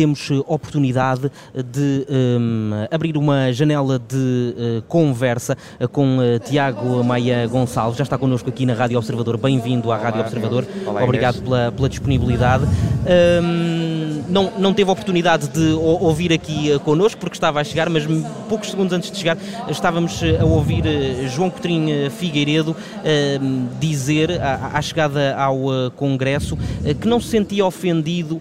temos oportunidade de um, abrir uma janela de uh, conversa com uh, Tiago Maia Gonçalves. Já está connosco aqui na Rádio Observador. Bem-vindo à Rádio Observador. Olá, Obrigado pela, pela, disponibilidade. Um, não, não teve oportunidade de ouvir aqui uh, connosco porque estava a chegar, mas poucos segundos antes de chegar estávamos a ouvir João Coutrinho Figueiredo uh, dizer, à, chegada ao Congresso, que não se sentia ofendido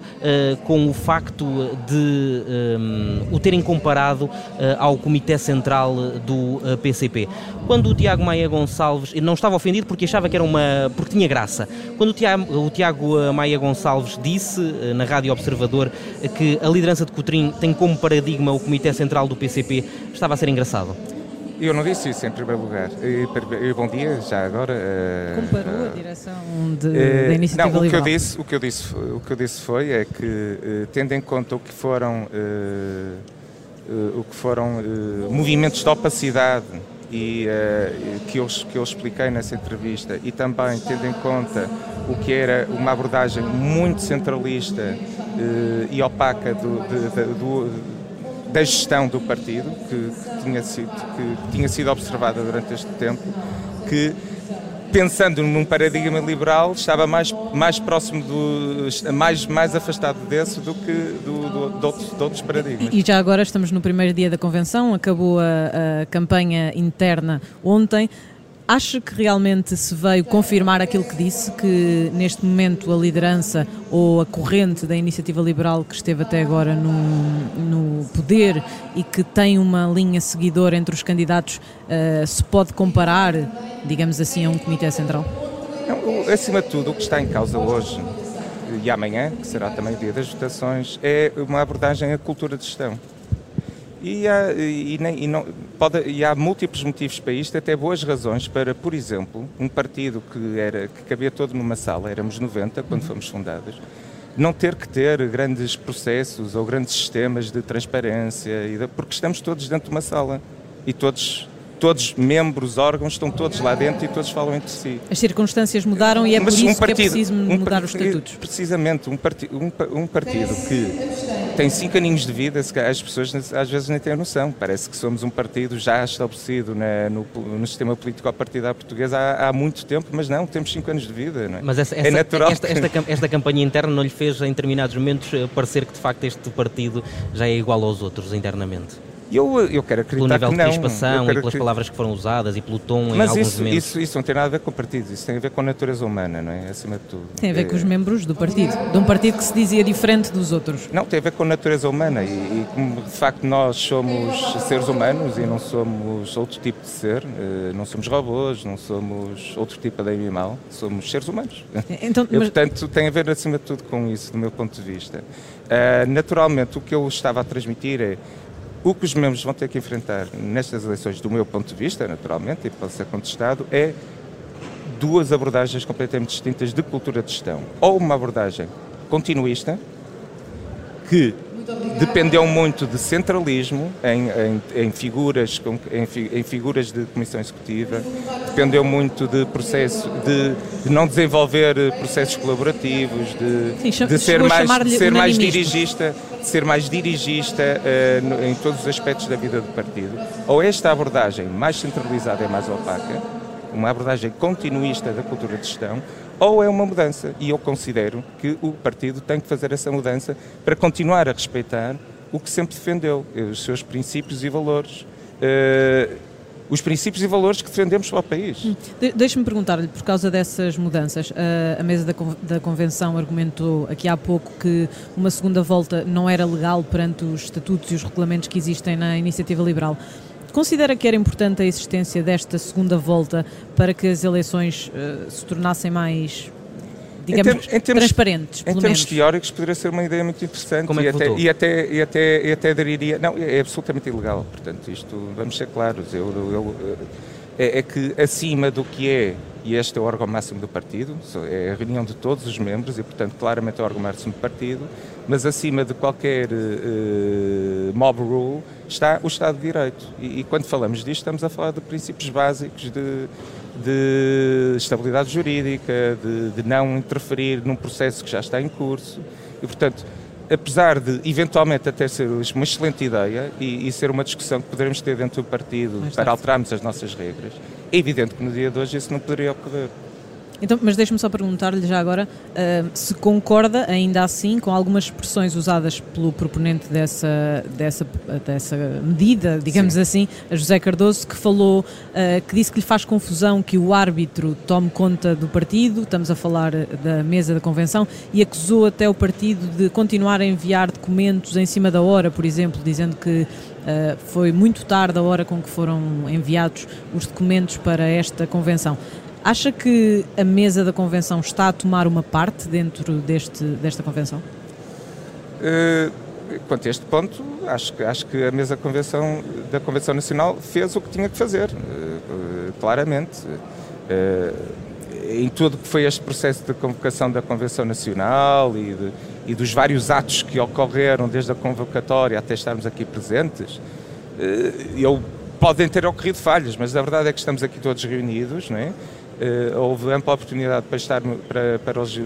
com o facto de um, o terem comparado ao Comitê Central do PCP. Quando o Tiago Maia Gonçalves, não estava ofendido porque achava que era uma. porque tinha graça. Quando o Tiago, o Tiago Maia Gonçalves disse na Rádio Observador que a liderança de Coutrinho tem como paradigma o Comitê Central do PCP, estava a ser engraçado. Eu não disse isso em primeiro lugar. E, bom dia, já agora. Uh, Comparou uh, a direção de, uh, da iniciativa não, o que eu disse, o que eu disse, o que eu disse foi é que tendo em conta o que foram o que foram movimentos de opacidade e que eu que eu expliquei nessa entrevista. E também tendo em conta o que era uma abordagem muito centralista e opaca do, de, de, do da gestão do partido, que, que, tinha sido, que tinha sido observada durante este tempo, que pensando num paradigma liberal, estava mais, mais próximo, do, mais, mais afastado desse do que do, do, de, outros, de outros paradigmas. E já agora estamos no primeiro dia da convenção, acabou a, a campanha interna ontem. Acha que realmente se veio confirmar aquilo que disse, que neste momento a liderança ou a corrente da iniciativa liberal que esteve até agora no, no poder e que tem uma linha seguidora entre os candidatos uh, se pode comparar, digamos assim, a um comitê central? Não, acima de tudo, o que está em causa hoje e amanhã, que será também o dia das votações, é uma abordagem à cultura de gestão. E há, e, e, não, pode, e há múltiplos motivos para isto, até boas razões para, por exemplo, um partido que, era, que cabia todo numa sala, éramos 90 quando fomos fundados, não ter que ter grandes processos ou grandes sistemas de transparência, porque estamos todos dentro de uma sala e todos todos membros, órgãos, estão todos lá dentro e todos falam entre si. As circunstâncias mudaram e é Mas por isso um partido, que é preciso um mudar os estatutos. Precisamente, um, parti um, um partido que tem cinco aninhos de vida, as pessoas às vezes nem têm noção. Parece que somos um partido já estabelecido no, no, sistema político partidário português há, há, muito tempo, mas não, temos cinco anos de vida. É? Mas essa, é essa, natural. Esta, esta, esta, campanha interna não lhe fez, em determinados momentos, eh, parecer que de facto este partido já é igual aos outros internamente? Eu, eu quero acreditar pelo nível que não. de crispação e pelas palavras que foram usadas e pelo tom Mas em alguns isso, momentos. Isso, isso não tem nada a ver com partidos, isso tem a ver com a natureza humana, não é? Acima de tudo. Tem a ver é... com os membros do partido, de um partido que se dizia diferente dos outros. Não, tem a ver com a natureza humana e, e como de facto nós somos seres humanos e não somos outro tipo de ser, eh, não somos robôs, não somos outro tipo de animal, somos seres humanos. Então, mas... e, portanto, tem a ver acima de tudo com isso, do meu ponto de vista. Uh, naturalmente, o que eu estava a transmitir é o que os membros vão ter que enfrentar nestas eleições, do meu ponto de vista, naturalmente, e pode ser contestado, é duas abordagens completamente distintas de cultura de gestão. Ou uma abordagem continuista, que dependeu muito de centralismo em, em, em figuras, em, em, figuras de comissão executiva, dependeu muito de processo, de, de não desenvolver processos colaborativos, de, Sim, de ser mais, de ser mais dirigista, de ser mais dirigista uh, em todos os aspectos da vida do partido. Ou esta abordagem mais centralizada e mais opaca, uma abordagem continuista da cultura de gestão, ou é uma mudança. E eu considero que o partido tem que fazer essa mudança para continuar a respeitar o que sempre defendeu, eh, os seus princípios e valores. Uh, os princípios e valores que defendemos para o país. Hum. De Deixe-me perguntar-lhe, por causa dessas mudanças, a, a mesa da, da, Convenção argumentou aqui há pouco que uma segunda volta não era legal perante os estatutos e os regulamentos que existem na iniciativa liberal. Considera que era importante a existência desta segunda volta para que as eleições uh, se tornassem mais digamos, em, termos, em termos, transparentes. Em termos menos. teóricos, poderia ser uma ideia muito interessante Como é e, até, e, até, e, até, e até daria. Não, é absolutamente ilegal. Portanto, isto, vamos ser claros, eu, eu, é, é, que acima do que é, e este é o órgão máximo do partido, é a reunião de todos os membros e, portanto, claramente é o órgão máximo do partido, mas acima de qualquer uh, mob rule está o Estado de Direito. E, e, quando falamos disto, estamos a falar de princípios básicos de, de estabilidade jurídica, de, de não interferir num processo que já está em curso. E, portanto, apesar de eventualmente até ser uma excelente ideia e, e ser uma discussão que poderemos ter dentro do partido para alterarmos as nossas regras, é evidente que no dia de hoje isso não poderia ocorrer. Então, mas deixe-me só perguntar-lhe já agora uh, se concorda ainda assim com algumas expressões usadas pelo proponente dessa, dessa, dessa medida, digamos Sim. assim, a José Cardoso, que falou, uh, que disse que lhe faz confusão que o árbitro tome conta do partido, estamos a falar da mesa da convenção, e acusou até o partido de continuar a enviar documentos em cima da hora, por exemplo, dizendo que Uh, foi muito tarde a hora com que foram enviados os documentos para esta convenção. Acha que a mesa da convenção está a tomar uma parte dentro deste, desta convenção? Uh, quanto a este ponto, acho acho que a mesa da convenção, da convenção Nacional fez o que tinha que fazer, uh, claramente. Uh, em tudo que foi este processo de convocação da Convenção Nacional e, de, e dos vários atos que ocorreram desde a convocatória até estarmos aqui presentes, eu, podem ter ocorrido falhas, mas a verdade é que estamos aqui todos reunidos, não é? Uh, houve ampla oportunidade para, estar, para, para, os,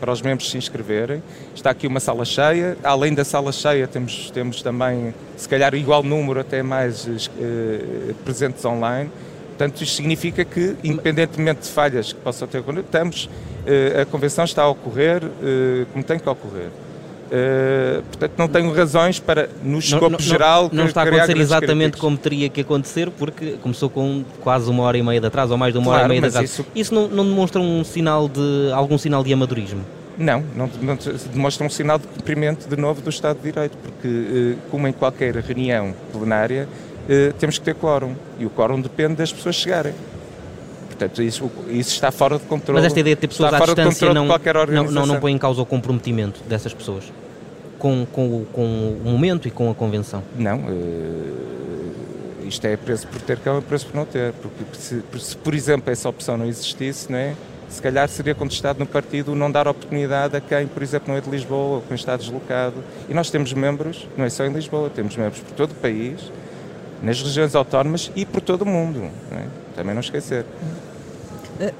para os membros se inscreverem. Está aqui uma sala cheia. Além da sala cheia, temos, temos também, se calhar, igual número, até mais uh, presentes online. Portanto, isto significa que, independentemente de falhas que possam ter estamos, uh, a convenção está a ocorrer como tem que ocorrer. Uh, portanto, não tenho razões para, no escopo não, geral, não, está a acontecer exatamente como teria que acontecer, porque começou com quase uma hora e meia de atraso, ou mais de uma claro, hora e meia de atraso. Isso, isso não, não, demonstra um sinal de algum sinal de amadorismo? Não, não, demonstra um sinal de cumprimento de novo do Estado de Direito, porque, uh, como em qualquer reunião plenária, uh, temos que ter quórum, e o quórum depende das pessoas chegarem. Portanto, isso, isso está fora de controle. Mas esta ideia de ter pessoas à distância não, não, não, não põe em causa o comprometimento dessas pessoas com, com, com o momento e com a convenção? Não. Uh, isto é preço por ter, que é preço por não ter. Porque se, se, por exemplo, essa opção não existisse, não é? se calhar seria contestado no partido não dar oportunidade a quem, por exemplo, não é de Lisboa ou quem está deslocado. E nós temos membros, não é só em Lisboa, temos membros por todo o país, nas regiões autónomas e por todo o mundo. Não é? Também não esquecer.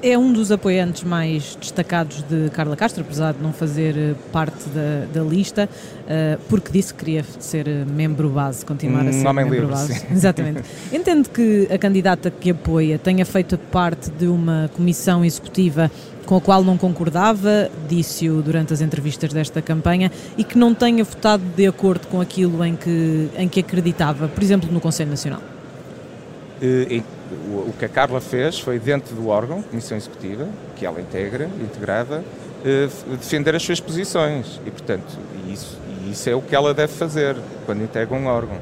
É um dos apoiantes mais destacados de Carla Castro, apesar de não fazer eh, parte da, da lista, uh, porque disse que queria ser eh, membro base, continuar a ser membro livre, base. Sim. Exatamente. Entende que a candidata que apoia tenha feito parte de uma comissão executiva com a qual não concordava, disse-o durante as entrevistas desta campanha, e que não tenha votado de acordo com aquilo em que, em que acreditava, por exemplo, no Conselho Nacional? Uh, o, que a Carla fez foi, dentro do órgão, Comissão Executiva, que ela integra, integrava, eh, defender as suas posições. E, portanto, isso, isso é o que ela deve fazer quando integra um órgão.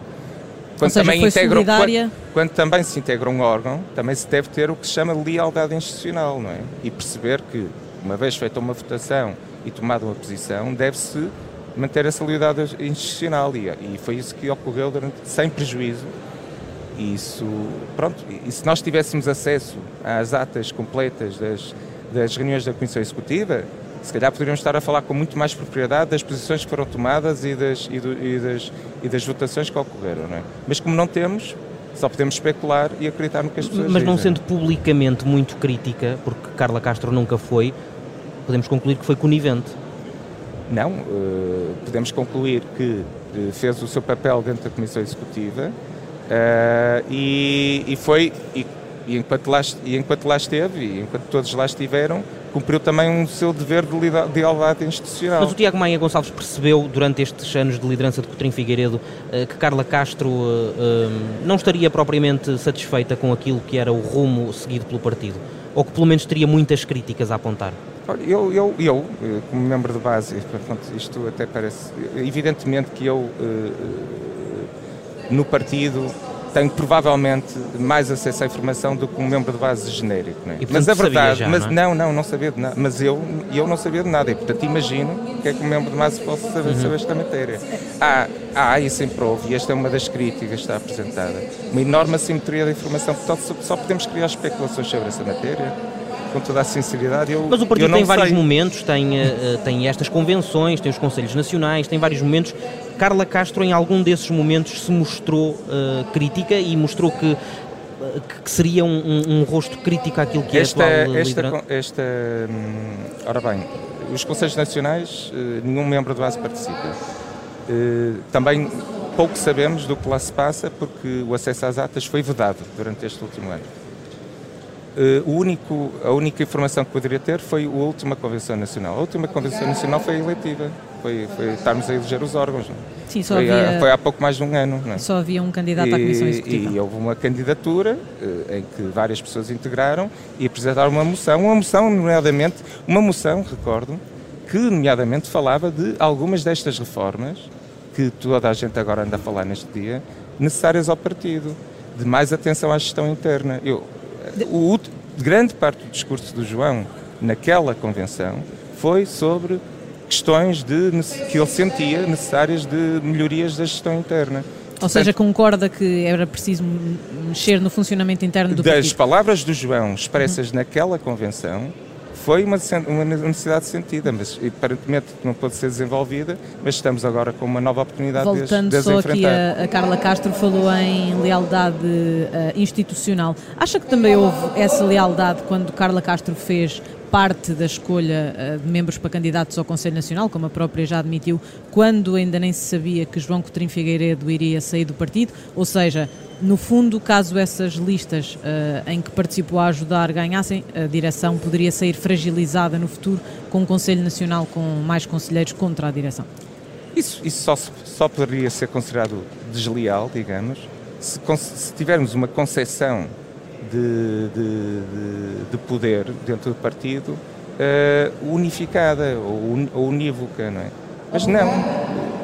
Quando, seja, também integra, quando, quando, também se integra um órgão, também se deve ter o que se chama lealdade institucional, não é? E perceber que, uma vez feita uma votação e tomada uma posição, deve-se manter essa lealdade institucional. E, e foi isso que ocorreu durante, sem prejuízo e isso, pronto, e se nós tivéssemos acesso às atas completas das, das reuniões da Comissão Executiva, se calhar poderíamos estar a falar com muito mais propriedade das posições que foram tomadas e das, e, do, e das, e das votações que ocorreram. Não é? Mas como não temos, só podemos especular e acreditar no que as pessoas Mas não dizem. sendo publicamente muito crítica, porque Carla Castro nunca foi, podemos concluir que foi conivente. Não, uh, podemos concluir que uh, fez o seu papel dentro da Comissão Executiva, Uh, e, e, foi, e, e, enquanto lá, e enquanto lá esteve, e enquanto todos lá estiveram, cumpriu também o seu dever de lealdade institucional. Mas o Tiago Maia Gonçalves percebeu, durante estes anos de liderança de Coutrinho Figueiredo, uh, que Carla Castro uh, não estaria propriamente satisfeita com aquilo que era o rumo seguido pelo partido? Ou que pelo menos teria muitas críticas a apontar? Eu, eu, eu, como membro de base, isto até parece. Evidentemente que eu no partido tenho provavelmente mais acesso à informação do que um membro de base genérico. É? E, mas a verdade, já, mas não, é? não, não, não sabia de nada. Mas eu, eu não sabia de nada e portanto imagino que é que um membro de base possa saber uhum. sobre esta matéria. Há, há e sempre houve, e esta é uma das críticas que está apresentada, uma enorme assimetria da informação, portanto só, podemos criar especulações sobre essa matéria com toda a sinceridade. Eu, Mas o partido tem vários momentos, tem, uh, tem estas convenções, tem os Conselhos Nacionais, tem vários momentos. Carla Castro, em algum desses momentos, se mostrou uh, crítica e mostrou que que seria um, um, um, rosto crítico àquilo que esta, é a atual esta, esta, hum, Ora bem, os Conselhos Nacionais, nenhum membro de base participa. também pouco sabemos do que lá se passa porque o acesso às atas foi vedado durante este último ano. O único, a única informação que poderia ter foi a última Convenção Nacional. A última Convenção Nacional foi eleitiva, foi, foi estarmos a eleger os órgãos. É? Sim, só foi, havia, há, foi há pouco mais de um ano. É? Só havia um candidato e, à Comissão Executiva. E houve uma candidatura uh, em que várias pessoas integraram e apresentaram uma moção, uma moção, nomeadamente, uma moção, recordo, que nomeadamente falava de algumas destas reformas que toda a gente agora anda a falar neste dia, necessárias ao partido, de mais atenção à gestão interna. Eu, o, grande parte do discurso do João naquela convenção foi sobre questões de, que ele sentia necessárias de melhorias da gestão interna. Ou seja, concorda que era preciso mexer no funcionamento interno do das partido? Das palavras do João expressas uhum. naquela convenção, foi uma, uma necessidade sentida, mas aparentemente não pode ser desenvolvida, mas estamos agora com uma nova oportunidade Voltando de, de só aqui a, a, Carla Castro falou em lealdade uh, institucional. Acha que também houve essa lealdade quando Carla Castro fez parte da escolha uh, de membros para candidatos ao Conselho Nacional, como a própria já admitiu, quando ainda nem se sabia que João Coutinho Figueiredo iria sair do partido, ou seja, no fundo, caso essas listas uh, em que participou a ajudar ganhassem, a direção poderia sair fragilizada no futuro com um Conselho Nacional com mais conselheiros contra a direção. Isso, isso só, só poderia ser considerado desleal, digamos, se, se tivermos uma concepção de, de, de, de, poder dentro do partido uh, unificada ou, ou unívoca, não é? Mas não,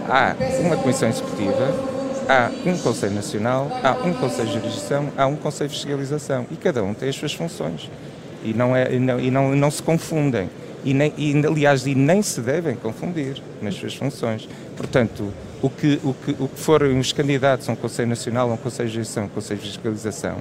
há uma comissão executiva há um Conselho Nacional, há um Conselho de Jurisdição, há um Conselho de Fiscalização e cada um tem as suas funções e não, é, e não, e não, não se confundem e, nem, e, aliás, e nem se devem confundir nas suas funções. Portanto, o que, o que, o que forem os candidatos a um Conselho Nacional, a um Conselho de Jurisdição, a um Conselho de Fiscalização,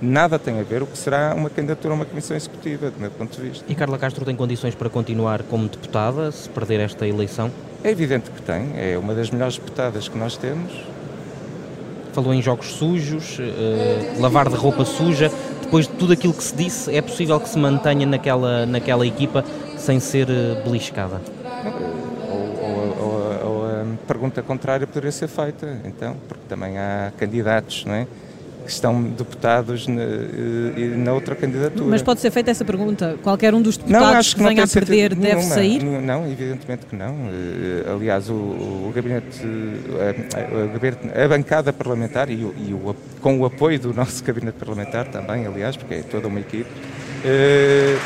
nada tem a ver o que será uma candidatura a uma Comissão Executiva, do meu ponto de vista. E Carla Castro tem condições para continuar como deputada, se perder esta eleição? É evidente que tem, é uma das melhores deputadas que nós temos, falou em jogos sujos, uh, lavar de roupa suja. Depois de tudo aquilo que se disse, é possível que se mantenha naquela, naquela equipa sem ser uh, beliscada? Ou, ou, ou, ou, a pergunta contrária poderia ser feita, então, porque também há candidatos, não é? Que estão deputados na, eh, na, outra candidatura. Mas pode ser feita essa pergunta? Qualquer um dos deputados não, que, que venha a perder deve nenhuma. sair? Não, evidentemente que não. Eh, aliás, o, o, gabinete, a, a, a, bancada parlamentar e, o, e o, com o apoio do nosso gabinete parlamentar também, aliás, porque é toda uma equipe, eh,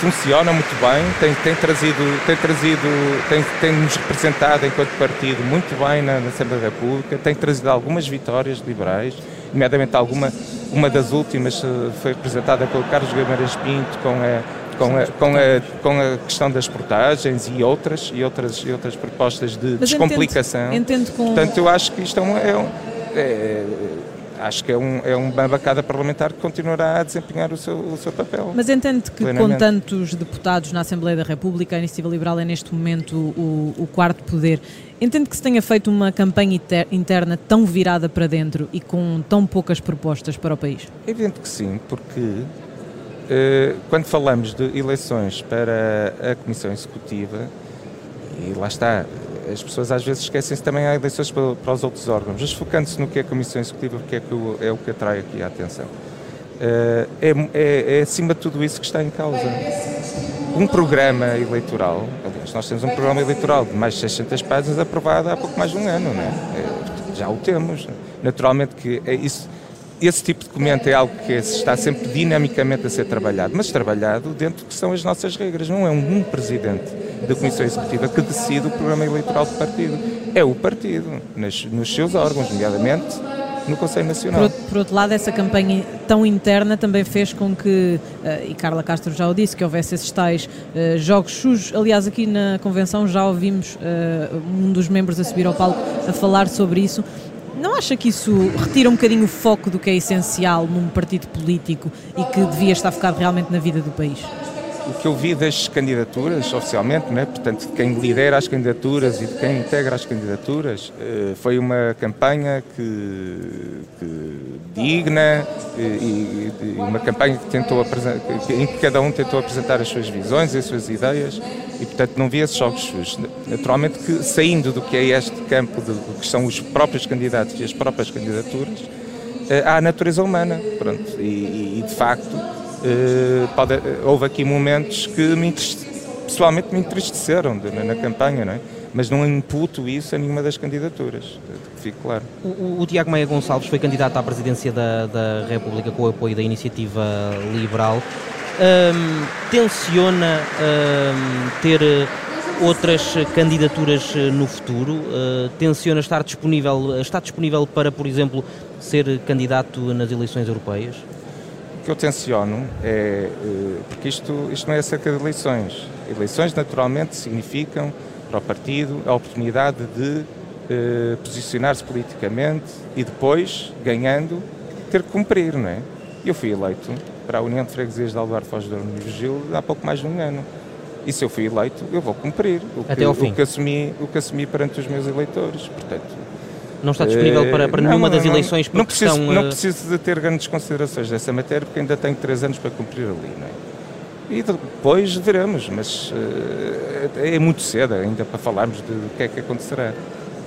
funciona muito bem, tem, tem trazido, tem trazido, tem, tem nos representado enquanto partido muito bem na, na Assembleia da República, tem trazido algumas vitórias liberais nomeadamente alguma, uma das últimas eh, foi apresentada pelo Carlos Guimarães Pinto com a, com a, com, a, com a questão das portagens e outras, e outras, e outras propostas de Mas descomplicação. Entendo, entendo com... Portanto, eu acho que isto é um, é, um, é acho que é, um, é uma bancada parlamentar que continuará a desempenhar o seu, o seu papel. Mas entende que plenamente. com tantos deputados na Assembleia da República, a Iniciativa Liberal é neste momento o, o quarto poder. Entende que se tenha feito uma campanha interna tão virada para dentro e com tão poucas propostas para o país? É evidente que sim, porque eh, quando falamos de eleições para a Comissão Executiva, e lá está, as pessoas às vezes esquecem-se também há eleições para, os outros órgãos, mas focando-se no que é a Comissão Executiva, porque é, que o, é o que atrai aqui a atenção. Uh, é, é, é, acima de tudo isso que está em causa. Um programa eleitoral, aliás, nós temos um programa eleitoral de mais de 600 páginas aprovado há pouco mais de um ano, não é? é já o temos. Naturalmente que é isso, esse tipo de documento é algo que está sempre dinamicamente a ser trabalhado, mas trabalhado dentro do que são as nossas regras. Não é um presidente da Comissão Executiva que decide o programa eleitoral do partido. É o partido, nos, nos seus órgãos, nomeadamente no Conselho Nacional. Por, por, outro lado, essa campanha tão interna também fez com que, uh, e Carla Castro já o disse, que houvesse esses tais uh, jogos sujos. Aliás, aqui na convenção já ouvimos uh, um dos membros a subir ao palco a falar sobre isso. Não acha que isso retira um bocadinho o foco do que é essencial num partido político e que devia estar focado realmente na vida do país? O que eu vi das candidaturas, oficialmente, né, portanto, de quem lidera as candidaturas e de quem integra as candidaturas, eh, foi uma campanha que, que digna e, e, uma campanha que tentou em que cada um tentou apresentar as suas visões e as suas ideias E, portanto, não vi esses jogos sujos. Naturalmente que, saindo do que é este campo, de, do que são os próprios candidatos e as próprias candidaturas, eh, há a natureza humana, pronto. E, e de facto, eh, pode, houve aqui momentos que me pessoalmente me entristeceram de, na campanha, não é? mas não imputo isso a nenhuma das candidaturas, fique claro. O, o, Tiago Maia Gonçalves foi candidato à presidência da, da República com o apoio da Iniciativa Liberal. Um, tenciona ter outras candidaturas no futuro? Uh, tenciona estar disponível, está disponível para, por exemplo, ser candidato nas eleições europeias? O que eu tenciono é, uh, porque isto, isto não é acerca de eleições. Eleições, naturalmente, significam para o partido a oportunidade de uh, posicionar-se politicamente e depois, ganhando, ter que cumprir, não é? Eu fui eleito para a União de Freguesias de Alvar Foz Ouro e Virgílio há pouco mais de um ano. E se eu fui eleito, eu vou cumprir o que, Até ao fim. O que, assumi, o que assumi perante os meus eleitores. Portanto, não está disponível para, para nenhuma não, das eleições não, não preciso, estão, Não preciso de ter grandes considerações dessa matéria, porque ainda tenho três anos para cumprir ali, não é? E depois veremos, mas uh, é muito cedo ainda para falarmos do que é que acontecerá.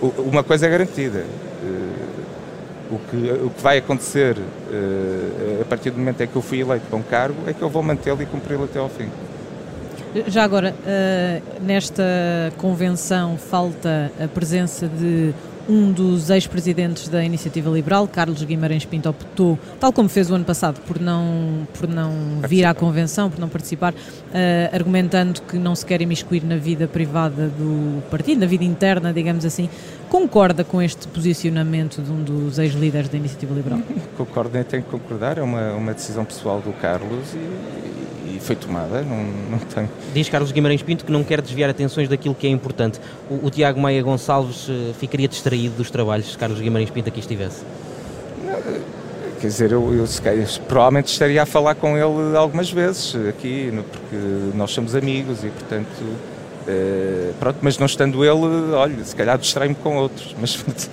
O, uma coisa é garantida. Uh, o, que, o que vai acontecer uh, a partir do momento em que eu fui eleito para um cargo é que eu vou mantê-lo e cumpri-lo até ao fim. Já agora, nesta convenção falta a presença de um dos ex-presidentes da Iniciativa Liberal, Carlos Guimarães Pinto, optou, tal como fez o ano passado, por não, por não vir à convenção, por não participar, uh, argumentando que não se quer imiscuir na vida privada do partido, na vida interna, digamos assim. Concorda com este posicionamento de um dos ex-líderes da Iniciativa Liberal? Concordo, nem tenho que concordar, é uma, uma decisão pessoal do Carlos e, foi tomada, não, não tem. Diz Carlos Guimarães Pinto que não quer desviar atenções daquilo que é importante. O, o Tiago Maia Gonçalves uh, ficaria distraído dos trabalhos se Carlos Guimarães Pinto aqui estivesse? Não, quer dizer, eu, eu, eu, provavelmente estaria a falar com ele algumas vezes aqui, porque nós somos amigos e, portanto, uh, pronto, mas não estando ele, olha, se calhar distrai-me com outros, mas... mas...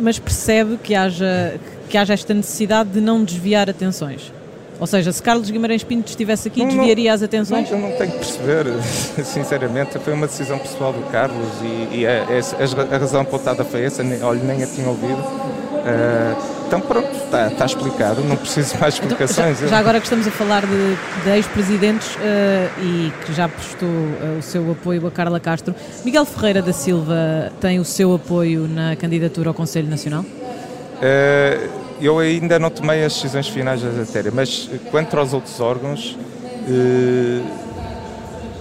Mas percebe que haja, que haja esta necessidade de não desviar atenções? Ou seja, se Carlos Guimarães Pinto estivesse aqui, não, desviaria as atenções? Não, eu não tenho que perceber, sinceramente. Foi uma decisão pessoal do Carlos e, e a, a, a, razão apontada foi essa, olha, nem a tinha ouvido. Uh, então pronto, está, está, explicado, não preciso mais explicações. Então, já, já, agora que estamos a falar de, de ex-presidentes uh, e que já prestou uh, o seu apoio a Carla Castro, Miguel Ferreira da Silva tem o seu apoio na candidatura ao Conselho Nacional? Uh, eu ainda não tomei as decisões finais da matéria, mas quanto aos outros órgãos, eh,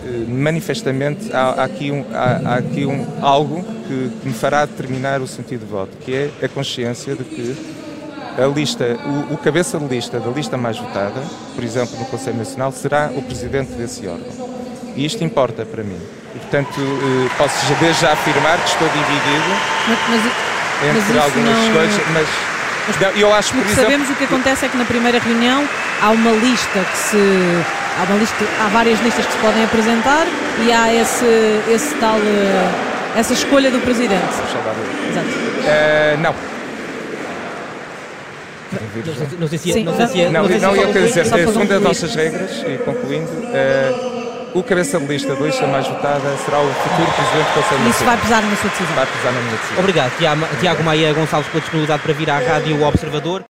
eh, manifestamente há, há aqui, um, há, há aqui um, algo que, que, me fará determinar o sentido de voto, que é a consciência de que a lista, o, o, cabeça de lista da lista mais votada, por exemplo, no Conselho Nacional, será o presidente desse órgão. E isto importa para mim. E, portanto, eh, posso desde já afirmar que estou dividido mas, mas, entre mas algumas não... coisas, mas mas, eu acho, por exemplo, sabemos o que acontece é que na primeira reunião há uma lista que se há uma lista, há várias listas que se podem apresentar e há esse esse tal eh, essa escolha do presidente. Exato. Uh, não. Não sei se, não sei se, não, não, eu quero dizer, segundo as nossas regras, e concluindo, uh, o cabeça de lista, mais votada, será o futuro Presidente do Conselho Isso vai pesar na sua decisão. Vai pesar na minha decisão. Obrigado, Tiago Maia Gonçalves, pela disponibilidade para vir à Rádio Observador.